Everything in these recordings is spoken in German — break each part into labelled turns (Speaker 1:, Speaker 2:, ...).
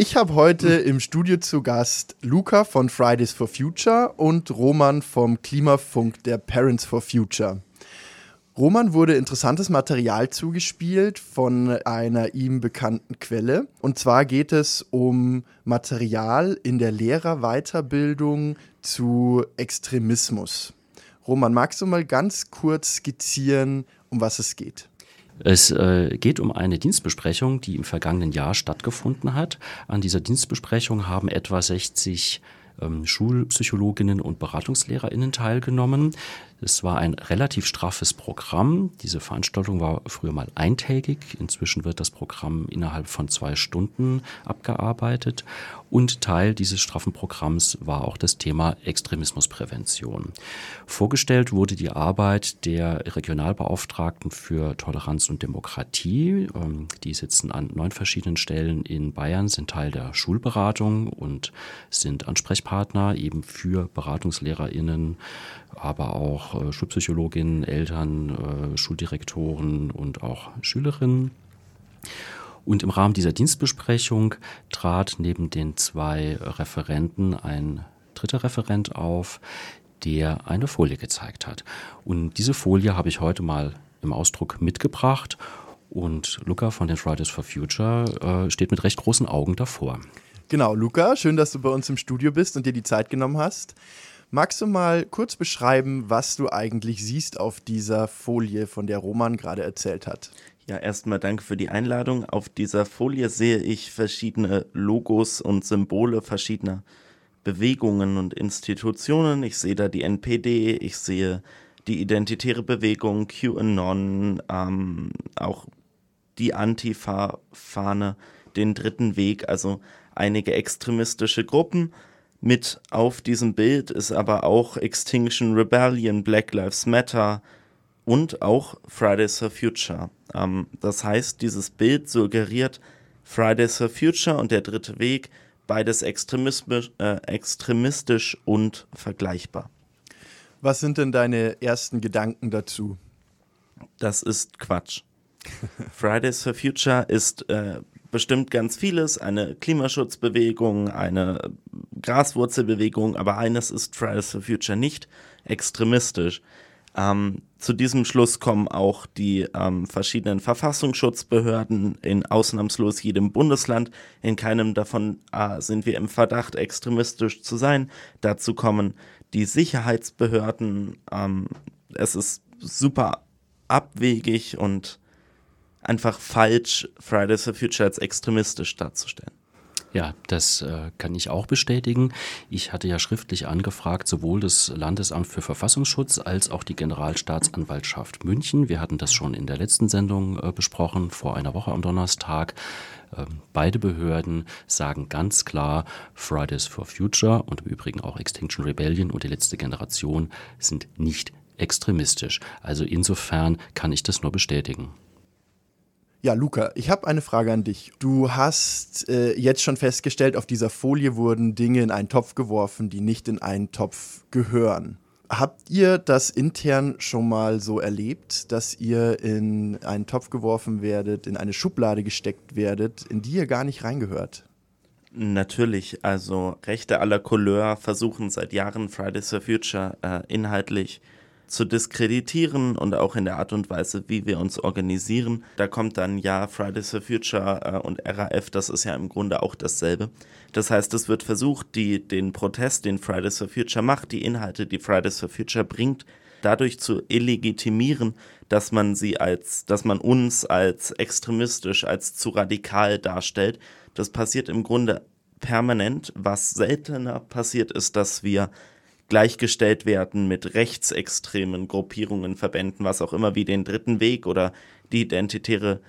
Speaker 1: Ich habe heute im Studio zu Gast Luca von Fridays for Future und Roman vom Klimafunk der Parents for Future. Roman wurde interessantes Material zugespielt von einer ihm bekannten Quelle. Und zwar geht es um Material in der Lehrerweiterbildung zu Extremismus. Roman, magst du mal ganz kurz skizzieren, um was es geht?
Speaker 2: Es äh, geht um eine Dienstbesprechung, die im vergangenen Jahr stattgefunden hat. An dieser Dienstbesprechung haben etwa 60 ähm, Schulpsychologinnen und Beratungslehrerinnen teilgenommen. Es war ein relativ straffes Programm. Diese Veranstaltung war früher mal eintägig. Inzwischen wird das Programm innerhalb von zwei Stunden abgearbeitet. Und Teil dieses straffen Programms war auch das Thema Extremismusprävention. Vorgestellt wurde die Arbeit der Regionalbeauftragten für Toleranz und Demokratie. Ähm, die sitzen an neun verschiedenen Stellen in Bayern, sind Teil der Schulberatung und sind Ansprechpartner eben für BeratungslehrerInnen, aber auch äh, Schulpsychologinnen, Eltern, äh, Schuldirektoren und auch Schülerinnen. Und im Rahmen dieser Dienstbesprechung trat neben den zwei Referenten ein dritter Referent auf, der eine Folie gezeigt hat. Und diese Folie habe ich heute mal im Ausdruck mitgebracht. Und Luca von den Fridays for Future äh, steht mit recht großen Augen davor.
Speaker 1: Genau, Luca, schön, dass du bei uns im Studio bist und dir die Zeit genommen hast. Magst du mal kurz beschreiben, was du eigentlich siehst auf dieser Folie, von der Roman gerade erzählt hat?
Speaker 3: Ja, erstmal danke für die Einladung. Auf dieser Folie sehe ich verschiedene Logos und Symbole verschiedener Bewegungen und Institutionen. Ich sehe da die NPD, ich sehe die identitäre Bewegung, QAnon, ähm, auch die Antifa-Fahne, den dritten Weg, also einige extremistische Gruppen. Mit auf diesem Bild ist aber auch Extinction Rebellion, Black Lives Matter und auch Fridays for Future. Ähm, das heißt, dieses Bild suggeriert Fridays for Future und der dritte Weg, beides extremistisch, äh, extremistisch und vergleichbar.
Speaker 1: Was sind denn deine ersten Gedanken dazu?
Speaker 3: Das ist Quatsch. Fridays for Future ist äh, bestimmt ganz vieles, eine Klimaschutzbewegung, eine Graswurzelbewegung, aber eines ist Fridays for Future nicht extremistisch. Ähm, zu diesem Schluss kommen auch die ähm, verschiedenen Verfassungsschutzbehörden in ausnahmslos jedem Bundesland. In keinem davon äh, sind wir im Verdacht, extremistisch zu sein. Dazu kommen die Sicherheitsbehörden. Ähm, es ist super abwegig und einfach falsch, Fridays for Future als extremistisch darzustellen.
Speaker 2: Ja, das äh, kann ich auch bestätigen. Ich hatte ja schriftlich angefragt, sowohl das Landesamt für Verfassungsschutz als auch die Generalstaatsanwaltschaft München. Wir hatten das schon in der letzten Sendung äh, besprochen, vor einer Woche am Donnerstag. Ähm, beide Behörden sagen ganz klar, Fridays for Future und im Übrigen auch Extinction Rebellion und die letzte Generation sind nicht extremistisch. Also insofern kann ich das nur bestätigen.
Speaker 1: Ja, Luca, ich habe eine Frage an dich. Du hast äh, jetzt schon festgestellt, auf dieser Folie wurden Dinge in einen Topf geworfen, die nicht in einen Topf gehören. Habt ihr das intern schon mal so erlebt, dass ihr in einen Topf geworfen werdet, in eine Schublade gesteckt werdet, in die ihr gar nicht reingehört?
Speaker 3: Natürlich, also Rechte aller Couleur versuchen seit Jahren Fridays for Future äh, inhaltlich zu diskreditieren und auch in der Art und Weise, wie wir uns organisieren. Da kommt dann ja Fridays for Future äh, und RAF, das ist ja im Grunde auch dasselbe. Das heißt, es wird versucht, die, den Protest, den Fridays for Future macht, die Inhalte, die Fridays for Future bringt, dadurch zu illegitimieren, dass man sie als, dass man uns als extremistisch, als zu radikal darstellt. Das passiert im Grunde permanent. Was seltener passiert ist, dass wir gleichgestellt werden mit rechtsextremen Gruppierungen, Verbänden, was auch immer, wie den Dritten Weg oder die identitäre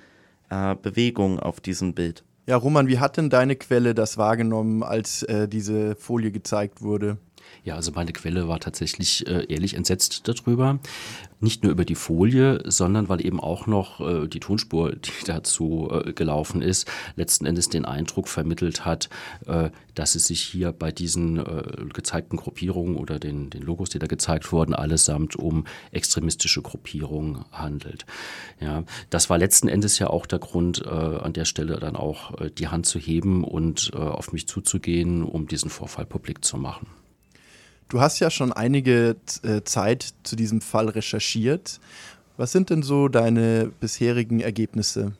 Speaker 3: äh, Bewegung auf diesem Bild.
Speaker 1: Ja, Roman, wie hat denn deine Quelle das wahrgenommen, als äh, diese Folie gezeigt wurde?
Speaker 2: Ja, also meine Quelle war tatsächlich äh, ehrlich entsetzt darüber. Nicht nur über die Folie, sondern weil eben auch noch äh, die Tonspur, die dazu äh, gelaufen ist, letzten Endes den Eindruck vermittelt hat, äh, dass es sich hier bei diesen äh, gezeigten Gruppierungen oder den, den Logos, die da gezeigt wurden, allesamt um extremistische Gruppierungen handelt. Ja, das war letzten Endes ja auch der Grund, äh, an der Stelle dann auch die Hand zu heben und auf mich zuzugehen, um diesen Vorfall publik zu machen.
Speaker 1: Du hast ja schon einige äh, Zeit zu diesem Fall recherchiert. Was sind denn so deine bisherigen Ergebnisse?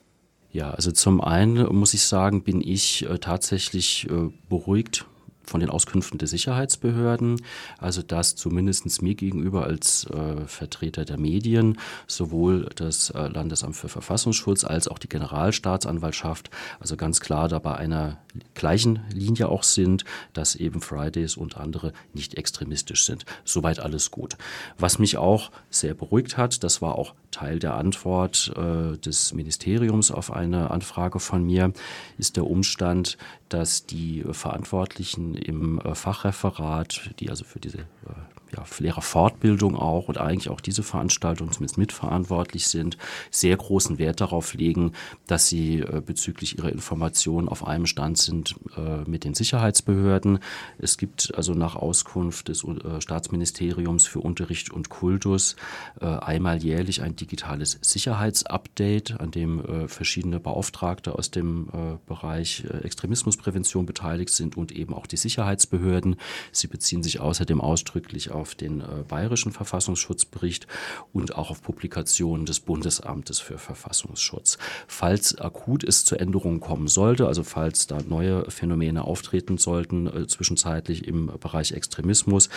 Speaker 2: Ja, also zum einen muss ich sagen, bin ich äh, tatsächlich äh, beruhigt von den Auskünften der Sicherheitsbehörden, also dass zumindest mir gegenüber als äh, Vertreter der Medien sowohl das äh, Landesamt für Verfassungsschutz als auch die Generalstaatsanwaltschaft also ganz klar da bei einer gleichen Linie auch sind, dass eben Fridays und andere nicht extremistisch sind. Soweit alles gut. Was mich auch sehr beruhigt hat, das war auch Teil der Antwort äh, des Ministeriums auf eine Anfrage von mir, ist der Umstand, dass die Verantwortlichen im äh, Fachreferat, die also für diese äh, ja, Lehrerfortbildung auch und eigentlich auch diese Veranstaltung zumindest mitverantwortlich sind, sehr großen Wert darauf legen, dass sie äh, bezüglich ihrer Informationen auf einem Stand sind äh, mit den Sicherheitsbehörden. Es gibt also nach Auskunft des äh, Staatsministeriums für Unterricht und Kultus äh, einmal jährlich ein digitales Sicherheitsupdate, an dem äh, verschiedene Beauftragte aus dem äh, Bereich Extremismusprävention beteiligt sind und eben auch die Sicherheitsbehörden. Sie beziehen sich außerdem ausdrücklich auf auf den äh, bayerischen Verfassungsschutzbericht und auch auf Publikationen des Bundesamtes für Verfassungsschutz. Falls akut es zu Änderungen kommen sollte, also falls da neue Phänomene auftreten sollten, äh, zwischenzeitlich im Bereich Extremismus,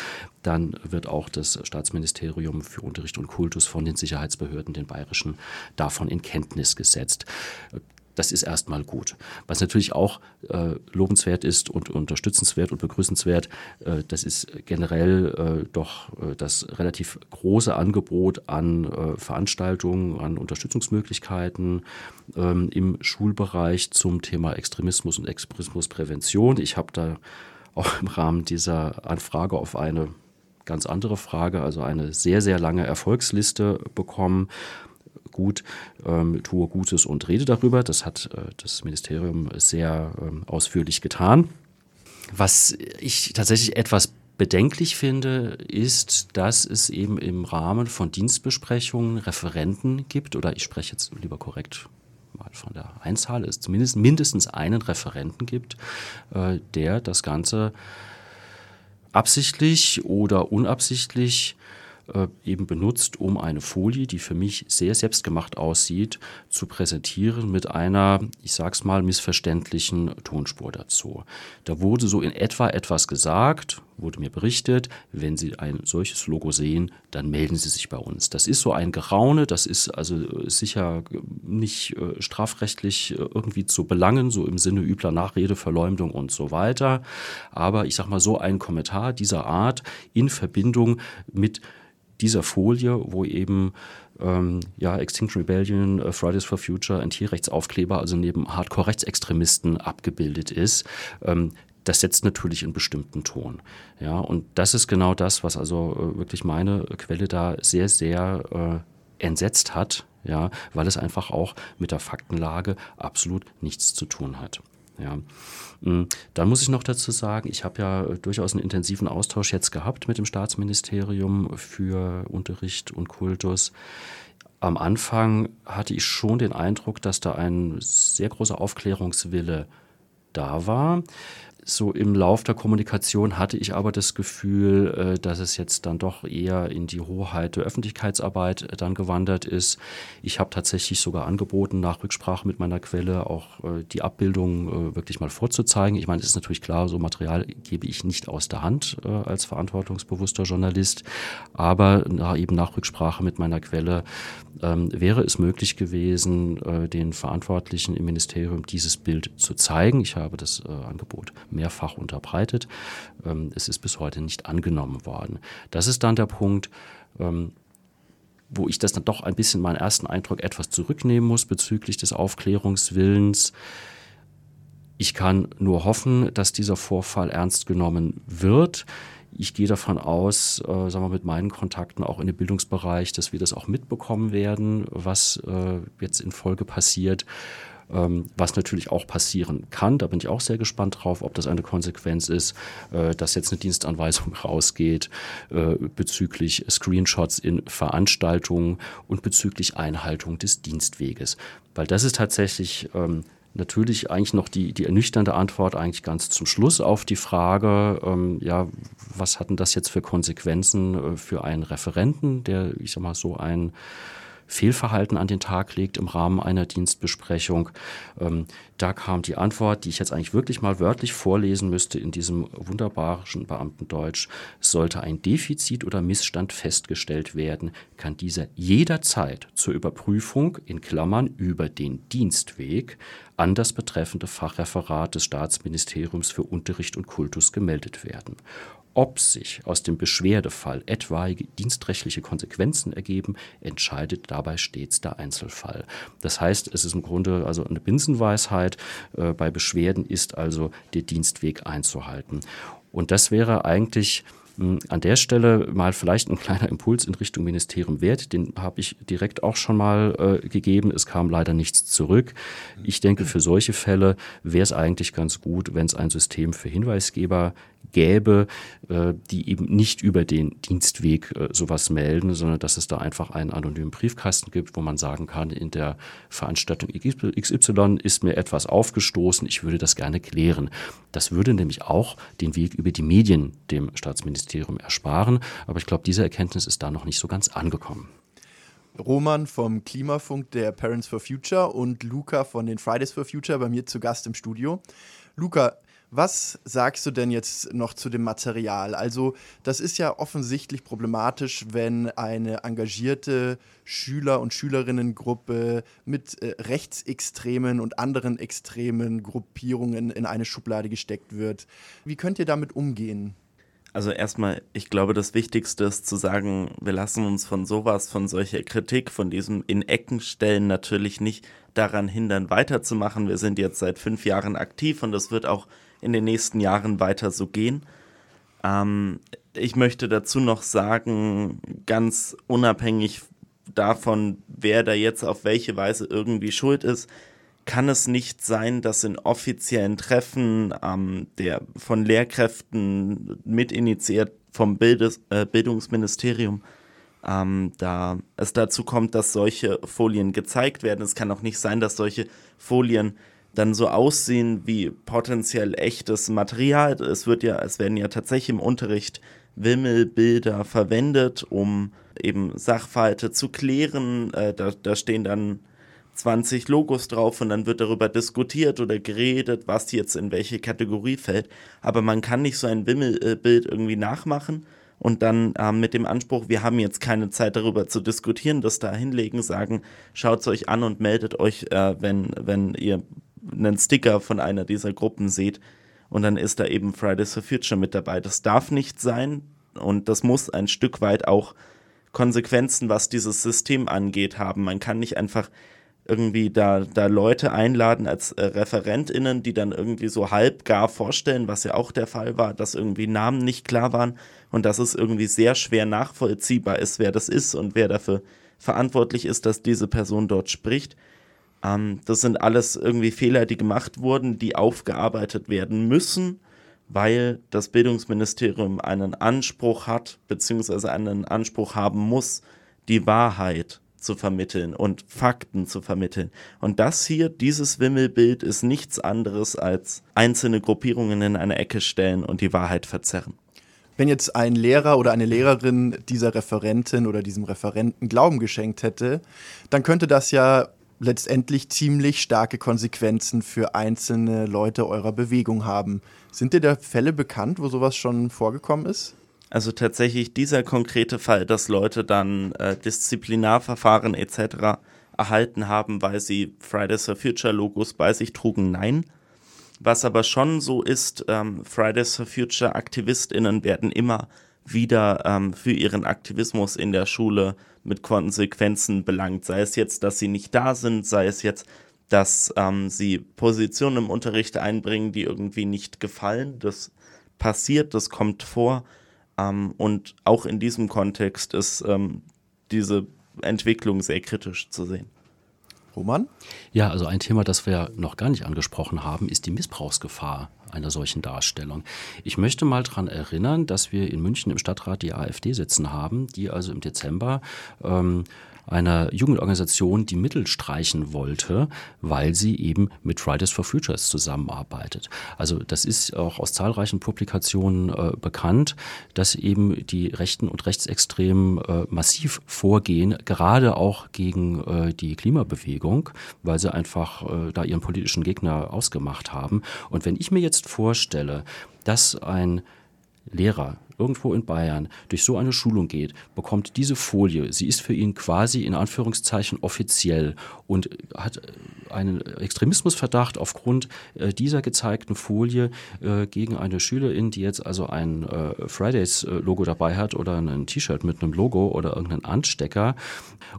Speaker 2: dann wird auch das Staatsministerium für Unterricht und Kultus von den Sicherheitsbehörden, den bayerischen, davon in Kenntnis gesetzt das ist erstmal gut. Was natürlich auch äh, lobenswert ist und unterstützenswert und begrüßenswert, äh, das ist generell äh, doch äh, das relativ große Angebot an äh, Veranstaltungen, an Unterstützungsmöglichkeiten ähm, im Schulbereich zum Thema Extremismus und Extremismusprävention. Ich habe da auch im Rahmen dieser Anfrage auf eine ganz andere Frage, also eine sehr, sehr lange Erfolgsliste bekommen gut, ähm, tue Gutes und rede darüber. Das hat äh, das Ministerium sehr ähm, ausführlich getan. Was ich tatsächlich etwas bedenklich finde, ist, dass es eben im Rahmen von Dienstbesprechungen Referenten gibt, oder ich spreche jetzt lieber korrekt mal von der Einzahl, es zumindest mindestens einen Referenten gibt, äh, der das Ganze absichtlich oder unabsichtlich äh, eben benutzt, um eine Folie, die für mich sehr selbstgemacht aussieht, zu präsentieren mit einer, ich sag's mal, missverständlichen Tonspur dazu. Da wurde so in etwa etwas gesagt, wurde mir berichtet, wenn Sie ein solches Logo sehen, dann melden Sie sich bei uns. Das ist so ein Geraune, das ist also sicher nicht äh, strafrechtlich äh, irgendwie zu belangen, so im Sinne übler Nachrede, Verleumdung und so weiter. Aber ich sag mal so ein Kommentar dieser Art in Verbindung mit dieser Folie, wo eben ähm, ja, Extinction Rebellion, äh, Fridays for Future, ein Tierrechtsaufkleber, also neben Hardcore-Rechtsextremisten abgebildet ist, ähm, das setzt natürlich einen bestimmten Ton. Ja, und das ist genau das, was also äh, wirklich meine Quelle da sehr, sehr äh, entsetzt hat, ja, weil es einfach auch mit der Faktenlage absolut nichts zu tun hat. Ja. Mm, dann muss ich noch dazu sagen, ich habe ja durchaus einen intensiven Austausch jetzt gehabt mit dem Staatsministerium für Unterricht und Kultus. Am Anfang hatte ich schon den Eindruck, dass da ein sehr großer Aufklärungswille da war so im Lauf der Kommunikation hatte ich aber das Gefühl, äh, dass es jetzt dann doch eher in die Hoheit der Öffentlichkeitsarbeit äh, dann gewandert ist. Ich habe tatsächlich sogar angeboten, nach Rücksprache mit meiner Quelle auch äh, die Abbildung wirklich mal vorzuzeigen. Ich meine, es ist natürlich klar, so Material gebe ich nicht aus der Hand als verantwortungsbewusster Journalist, aber eben nach Rücksprache mit meiner Quelle ähm, wäre es möglich gewesen, den Verantwortlichen im Ministerium dieses Bild zu zeigen. Ich habe das Angebot mehrfach unterbreitet. Ähm, es ist bis heute nicht angenommen worden. Das ist dann der Punkt, ähm, wo ich das dann doch ein bisschen meinen ersten Eindruck etwas zurücknehmen muss bezüglich des Aufklärungswillens. Ich kann nur hoffen, dass dieser Vorfall ernst genommen wird. Ich gehe davon aus, äh, sagen wir mit meinen Kontakten auch in den Bildungsbereich, dass wir das auch mitbekommen werden, was äh, jetzt in Folge passiert. Ähm, was natürlich auch passieren kann, da bin ich auch sehr gespannt drauf, ob das eine Konsequenz ist, äh, dass jetzt eine Dienstanweisung rausgeht äh, bezüglich Screenshots in Veranstaltungen und bezüglich Einhaltung des Dienstweges. Weil das ist tatsächlich ähm, natürlich eigentlich noch die, die ernüchternde Antwort eigentlich ganz zum Schluss auf die Frage, ähm, ja, was hatten das jetzt für Konsequenzen äh, für einen Referenten, der, ich sag mal, so ein Fehlverhalten an den Tag legt im Rahmen einer Dienstbesprechung. Ähm, da kam die Antwort, die ich jetzt eigentlich wirklich mal wörtlich vorlesen müsste in diesem wunderbaren Beamtendeutsch. Sollte ein Defizit oder Missstand festgestellt werden, kann dieser jederzeit zur Überprüfung in Klammern über den Dienstweg an das betreffende Fachreferat des Staatsministeriums für Unterricht und Kultus gemeldet werden. Ob sich aus dem Beschwerdefall etwaige dienstrechtliche Konsequenzen ergeben, entscheidet dabei stets der Einzelfall. Das heißt, es ist im Grunde also eine Binsenweisheit. Äh, bei Beschwerden ist also der Dienstweg einzuhalten. Und das wäre eigentlich an der Stelle mal vielleicht ein kleiner Impuls in Richtung Ministerium wert. Den habe ich direkt auch schon mal äh, gegeben. Es kam leider nichts zurück. Ich denke, für solche Fälle wäre es eigentlich ganz gut, wenn es ein System für Hinweisgeber gäbe, äh, die eben nicht über den Dienstweg äh, sowas melden, sondern dass es da einfach einen anonymen Briefkasten gibt, wo man sagen kann, in der Veranstaltung XY ist mir etwas aufgestoßen, ich würde das gerne klären. Das würde nämlich auch den Weg über die Medien dem Staatsministerium ersparen, aber ich glaube, diese Erkenntnis ist da noch nicht so ganz angekommen.
Speaker 1: Roman vom Klimafunk der Parents for Future und Luca von den Fridays for Future bei mir zu Gast im Studio. Luca, was sagst du denn jetzt noch zu dem Material? Also, das ist ja offensichtlich problematisch, wenn eine engagierte Schüler- und Schülerinnengruppe mit äh, rechtsextremen und anderen extremen Gruppierungen in eine Schublade gesteckt wird. Wie könnt ihr damit umgehen?
Speaker 3: Also erstmal, ich glaube, das Wichtigste ist zu sagen, wir lassen uns von sowas, von solcher Kritik, von diesem in Ecken stellen natürlich nicht daran hindern, weiterzumachen. Wir sind jetzt seit fünf Jahren aktiv und das wird auch in den nächsten Jahren weiter so gehen. Ähm, ich möchte dazu noch sagen, ganz unabhängig davon, wer da jetzt auf welche Weise irgendwie schuld ist, kann es nicht sein, dass in offiziellen Treffen ähm, der von Lehrkräften mitinitiiert vom Bildes, äh, Bildungsministerium ähm, da es dazu kommt, dass solche Folien gezeigt werden. Es kann auch nicht sein, dass solche Folien dann so aussehen wie potenziell echtes Material. Es wird ja, es werden ja tatsächlich im Unterricht Wimmelbilder verwendet, um eben Sachverhalte zu klären. Äh, da, da stehen dann 20 Logos drauf und dann wird darüber diskutiert oder geredet, was jetzt in welche Kategorie fällt. Aber man kann nicht so ein Wimmelbild irgendwie nachmachen und dann äh, mit dem Anspruch, wir haben jetzt keine Zeit darüber zu diskutieren, das da hinlegen, sagen, schaut es euch an und meldet euch, äh, wenn, wenn ihr einen Sticker von einer dieser Gruppen seht. Und dann ist da eben Fridays for Future mit dabei. Das darf nicht sein und das muss ein Stück weit auch Konsequenzen, was dieses System angeht, haben. Man kann nicht einfach irgendwie da, da Leute einladen als äh, ReferentInnen, die dann irgendwie so halb gar vorstellen, was ja auch der Fall war, dass irgendwie Namen nicht klar waren und dass es irgendwie sehr schwer nachvollziehbar ist, wer das ist und wer dafür verantwortlich ist, dass diese Person dort spricht. Ähm, das sind alles irgendwie Fehler, die gemacht wurden, die aufgearbeitet werden müssen, weil das Bildungsministerium einen Anspruch hat, beziehungsweise einen Anspruch haben muss, die Wahrheit zu vermitteln und Fakten zu vermitteln. Und das hier, dieses Wimmelbild, ist nichts anderes als einzelne Gruppierungen in eine Ecke stellen und die Wahrheit verzerren.
Speaker 1: Wenn jetzt ein Lehrer oder eine Lehrerin dieser Referentin oder diesem Referenten Glauben geschenkt hätte, dann könnte das ja letztendlich ziemlich starke Konsequenzen für einzelne Leute eurer Bewegung haben. Sind dir da Fälle bekannt, wo sowas schon vorgekommen ist?
Speaker 3: Also tatsächlich dieser konkrete Fall, dass Leute dann äh, Disziplinarverfahren etc. erhalten haben, weil sie Fridays for Future Logos bei sich trugen, nein. Was aber schon so ist, ähm, Fridays for Future AktivistInnen werden immer wieder ähm, für ihren Aktivismus in der Schule mit Konsequenzen belangt. Sei es jetzt, dass sie nicht da sind, sei es jetzt, dass ähm, sie Positionen im Unterricht einbringen, die irgendwie nicht gefallen. Das passiert, das kommt vor. Ähm, und auch in diesem Kontext ist ähm, diese Entwicklung sehr kritisch zu sehen.
Speaker 1: Roman?
Speaker 2: Ja, also ein Thema, das wir noch gar nicht angesprochen haben, ist die Missbrauchsgefahr einer solchen Darstellung. Ich möchte mal daran erinnern, dass wir in München im Stadtrat die AfD sitzen haben, die also im Dezember ähm, einer Jugendorganisation die Mittel streichen wollte, weil sie eben mit Fridays for Futures zusammenarbeitet. Also das ist auch aus zahlreichen Publikationen äh, bekannt, dass eben die Rechten und Rechtsextremen äh, massiv vorgehen, gerade auch gegen äh, die Klimabewegung, weil sie einfach äh, da ihren politischen Gegner ausgemacht haben. Und wenn ich mir jetzt vorstelle, dass ein Lehrer irgendwo in Bayern durch so eine Schulung geht, bekommt diese Folie, sie ist für ihn quasi in Anführungszeichen offiziell und hat einen Extremismusverdacht aufgrund äh, dieser gezeigten Folie äh, gegen eine Schülerin, die jetzt also ein äh, Fridays-Logo dabei hat oder ein T-Shirt mit einem Logo oder irgendeinen Anstecker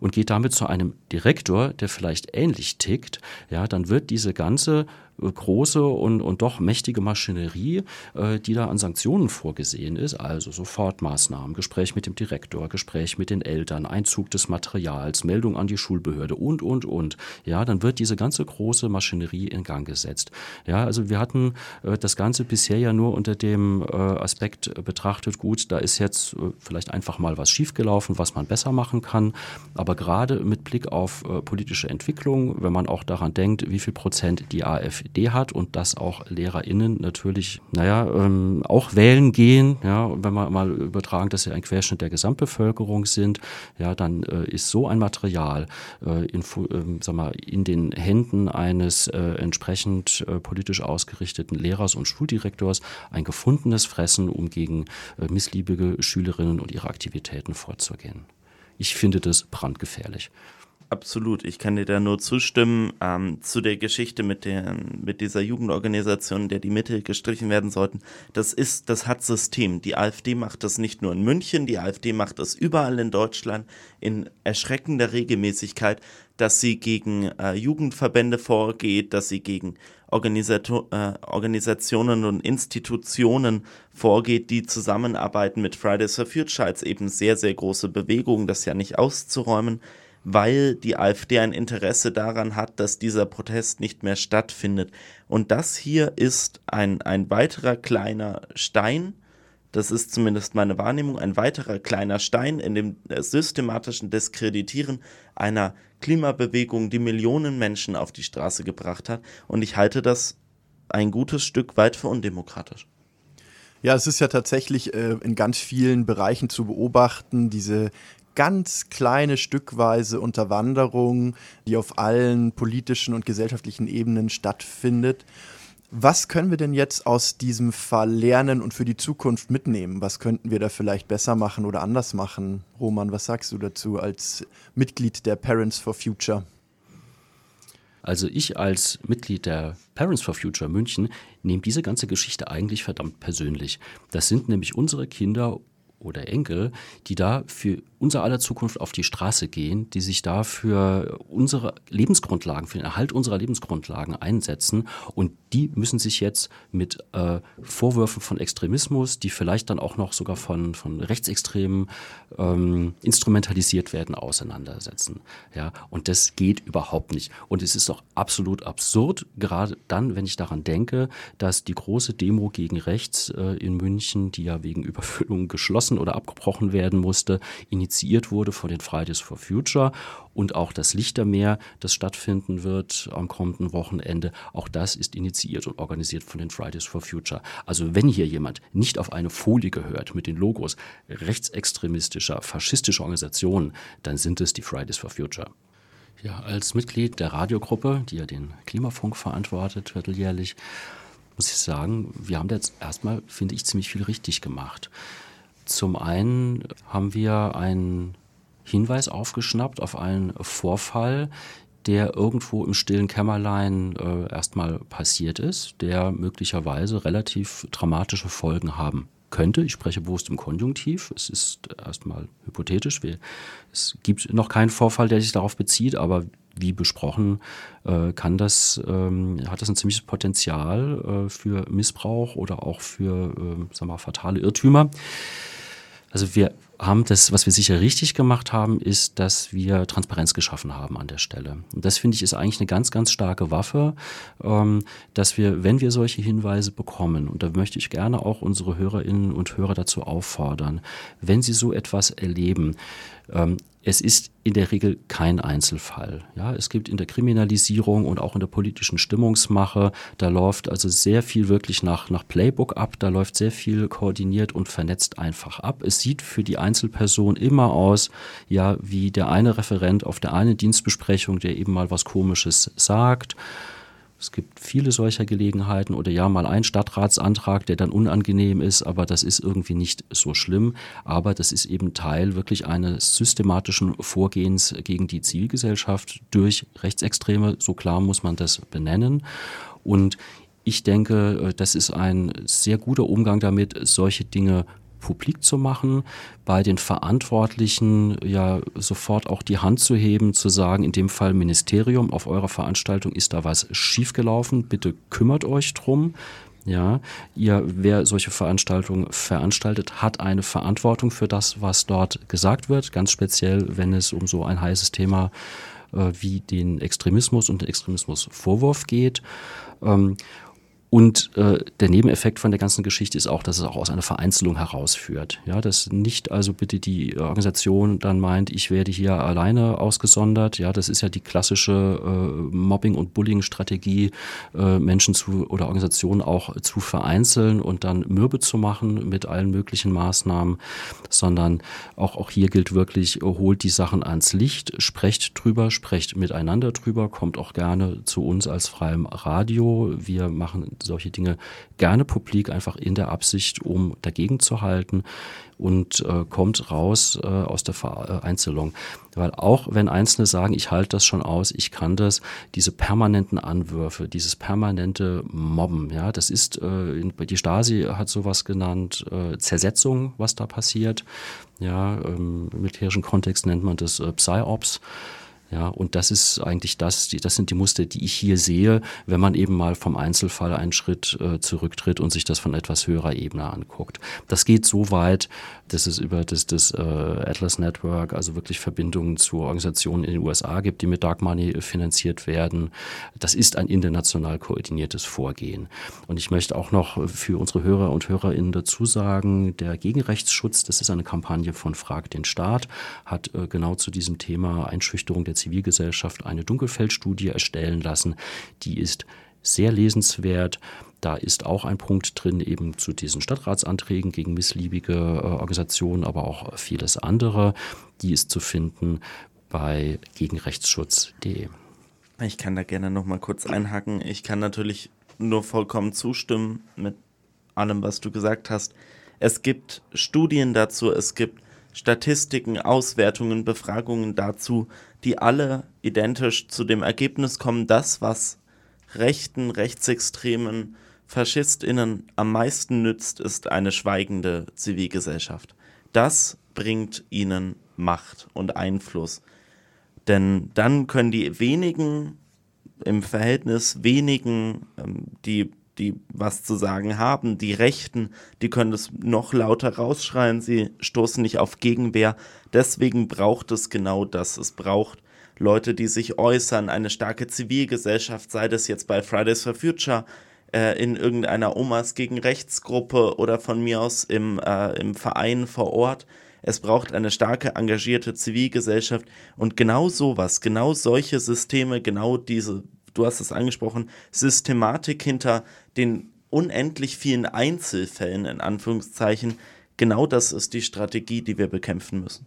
Speaker 2: und geht damit zu einem Direktor, der vielleicht ähnlich tickt, ja, dann wird diese ganze große und, und doch mächtige Maschinerie, äh, die da an Sanktionen vorgesehen ist, also Sofortmaßnahmen, Gespräch mit dem Direktor, Gespräch mit den Eltern, Einzug des Materials, Meldung an die Schulbehörde und, und, und. Ja, dann wird diese ganze große Maschinerie in Gang gesetzt. Ja, also wir hatten äh, das Ganze bisher ja nur unter dem äh, Aspekt betrachtet, gut, da ist jetzt vielleicht einfach mal was schiefgelaufen, was man besser machen kann. Aber gerade mit Blick auf politische Entwicklung, wenn man auch daran denkt, wie viel Prozent die AfD AfD hat und dass auch LehrerInnen natürlich, naja, ähm, auch wählen gehen, ja, und wenn wir mal übertragen, dass sie ein Querschnitt der Gesamtbevölkerung sind, ja, dann äh, ist so ein Material äh, in, äh, sag mal, in den Händen eines äh, entsprechend äh, politisch ausgerichteten Lehrers und Schuldirektors ein gefundenes Fressen, um gegen äh, missliebige Schülerinnen und ihre Aktivitäten vorzugehen. Ich finde das brandgefährlich.
Speaker 3: Absolut, ich kann dir da nur zustimmen. Ähm, zu der Geschichte mit, der, mit dieser Jugendorganisation, der die Mittel gestrichen werden sollten. Das ist, das hat System. Die AfD macht das nicht nur in München, die AfD macht das überall in Deutschland in erschreckender Regelmäßigkeit, dass sie gegen äh, Jugendverbände vorgeht, dass sie gegen Organisato äh, Organisationen und Institutionen vorgeht, die zusammenarbeiten mit Fridays for Future als eben sehr, sehr große Bewegung, das ja nicht auszuräumen weil die AfD ein Interesse daran hat, dass dieser Protest nicht mehr stattfindet. Und das hier ist ein, ein weiterer kleiner Stein, das ist zumindest meine Wahrnehmung, ein weiterer kleiner Stein in dem systematischen Diskreditieren einer Klimabewegung, die Millionen Menschen auf die Straße gebracht hat. Und ich halte das ein gutes Stück weit für undemokratisch.
Speaker 1: Ja, es ist ja tatsächlich äh, in ganz vielen Bereichen zu beobachten, diese ganz kleine stückweise Unterwanderung, die auf allen politischen und gesellschaftlichen Ebenen stattfindet. Was können wir denn jetzt aus diesem Fall lernen und für die Zukunft mitnehmen? Was könnten wir da vielleicht besser machen oder anders machen? Roman, was sagst du dazu als Mitglied der Parents for Future?
Speaker 2: Also ich als Mitglied der Parents for Future München nehme diese ganze Geschichte eigentlich verdammt persönlich. Das sind nämlich unsere Kinder oder Enkel, die da für unser aller Zukunft auf die Straße gehen, die sich da für unsere Lebensgrundlagen, für den Erhalt unserer Lebensgrundlagen einsetzen. Und die müssen sich jetzt mit äh, Vorwürfen von Extremismus, die vielleicht dann auch noch sogar von, von Rechtsextremen ähm, instrumentalisiert werden, auseinandersetzen. Ja, und das geht überhaupt nicht. Und es ist auch absolut absurd, gerade dann, wenn ich daran denke, dass die große Demo gegen rechts äh, in München, die ja wegen Überfüllung geschlossen oder abgebrochen werden musste, initiiert wurde von den Fridays for Future und auch das Lichtermeer, das stattfinden wird am kommenden Wochenende, auch das ist initiiert und organisiert von den Fridays for Future. Also wenn hier jemand nicht auf eine Folie gehört mit den Logos rechtsextremistischer, faschistischer Organisationen, dann sind es die Fridays for Future. Ja, als Mitglied der Radiogruppe, die ja den Klimafunk verantwortet, vierteljährlich, muss ich sagen, wir haben jetzt erstmal, finde ich, ziemlich viel richtig gemacht. Zum einen haben wir einen Hinweis aufgeschnappt auf einen Vorfall, der irgendwo im stillen Kämmerlein äh, erstmal passiert ist, der möglicherweise relativ dramatische Folgen haben könnte. Ich spreche bewusst im Konjunktiv. Es ist erstmal hypothetisch. Es gibt noch keinen Vorfall, der sich darauf bezieht, aber wie besprochen, äh, kann das, ähm, hat das ein ziemliches Potenzial äh, für Missbrauch oder auch für, äh, sagen wir, fatale Irrtümer. Also wir haben das, was wir sicher richtig gemacht haben, ist, dass wir Transparenz geschaffen haben an der Stelle. Und das finde ich ist eigentlich eine ganz, ganz starke Waffe, ähm, dass wir, wenn wir solche Hinweise bekommen, und da möchte ich gerne auch unsere Hörerinnen und Hörer dazu auffordern, wenn sie so etwas erleben, ähm, es ist in der Regel kein Einzelfall. Ja, es gibt in der Kriminalisierung und auch in der politischen Stimmungsmache, da läuft also sehr viel wirklich nach, nach Playbook ab, da läuft sehr viel koordiniert und vernetzt einfach ab. Es sieht für die Einzelperson immer aus, ja, wie der eine Referent auf der einen Dienstbesprechung, der eben mal was Komisches sagt. Es gibt viele solcher Gelegenheiten oder ja mal ein Stadtratsantrag, der dann unangenehm ist, aber das ist irgendwie nicht so schlimm. Aber das ist eben Teil wirklich eines systematischen Vorgehens gegen die Zivilgesellschaft durch Rechtsextreme. So klar muss man das benennen. Und ich denke, das ist ein sehr guter Umgang damit, solche Dinge publik zu machen, bei den Verantwortlichen ja sofort auch die Hand zu heben, zu sagen, in dem Fall Ministerium, auf eurer Veranstaltung ist da was schiefgelaufen, bitte kümmert euch drum. Ja, ihr, wer solche Veranstaltungen veranstaltet, hat eine Verantwortung für das, was dort gesagt wird, ganz speziell, wenn es um so ein heißes Thema äh, wie den Extremismus und den Extremismusvorwurf geht. Ähm, und äh, der Nebeneffekt von der ganzen Geschichte ist auch, dass es auch aus einer Vereinzelung herausführt. Ja, dass nicht also bitte die Organisation dann meint, ich werde hier alleine ausgesondert. Ja, das ist ja die klassische äh, Mobbing- und Bullying-Strategie, äh, Menschen zu oder Organisationen auch zu vereinzeln und dann mürbe zu machen mit allen möglichen Maßnahmen, sondern auch, auch hier gilt wirklich, holt die Sachen ans Licht, sprecht drüber, sprecht miteinander drüber, kommt auch gerne zu uns als freiem Radio. Wir machen solche Dinge gerne publik, einfach in der Absicht, um dagegen zu halten und äh, kommt raus äh, aus der Vereinzelung. Weil auch wenn Einzelne sagen, ich halte das schon aus, ich kann das, diese permanenten Anwürfe, dieses permanente Mobben, ja, das ist, äh, die Stasi hat sowas genannt, äh, Zersetzung, was da passiert. Ja, im militärischen Kontext nennt man das äh, Psyops. Ja, und das ist eigentlich das, die, das sind die Muster, die ich hier sehe, wenn man eben mal vom Einzelfall einen Schritt äh, zurücktritt und sich das von etwas höherer Ebene anguckt. Das geht so weit, dass es über das, das äh, Atlas Network, also wirklich Verbindungen zu Organisationen in den USA gibt, die mit Dark Money finanziert werden. Das ist ein international koordiniertes Vorgehen. Und ich möchte auch noch für unsere Hörer und Hörerinnen dazu sagen, der Gegenrechtsschutz, das ist eine Kampagne von Frag den Staat, hat äh, genau zu diesem Thema Einschüchterung der Zivilgesellschaft eine Dunkelfeldstudie erstellen lassen. Die ist sehr lesenswert. Da ist auch ein Punkt drin, eben zu diesen Stadtratsanträgen gegen missliebige äh, Organisationen, aber auch vieles andere. Die ist zu finden bei gegenrechtsschutz.de.
Speaker 3: Ich kann da gerne noch mal kurz einhaken. Ich kann natürlich nur vollkommen zustimmen mit allem, was du gesagt hast. Es gibt Studien dazu, es gibt Statistiken, Auswertungen, Befragungen dazu, die alle identisch zu dem Ergebnis kommen, das, was rechten, rechtsextremen FaschistInnen am meisten nützt, ist eine schweigende Zivilgesellschaft. Das bringt ihnen Macht und Einfluss. Denn dann können die wenigen, im Verhältnis wenigen, ähm, die die was zu sagen haben. Die Rechten, die können es noch lauter rausschreien, sie stoßen nicht auf Gegenwehr. Deswegen braucht es genau das. Es braucht Leute, die sich äußern, eine starke Zivilgesellschaft, sei das jetzt bei Fridays for Future, äh, in irgendeiner Omas gegen Rechtsgruppe oder von mir aus im, äh, im Verein vor Ort. Es braucht eine starke, engagierte Zivilgesellschaft und genau sowas, genau solche Systeme, genau diese du hast es angesprochen, Systematik hinter den unendlich vielen Einzelfällen, in Anführungszeichen, genau das ist die Strategie, die wir bekämpfen müssen.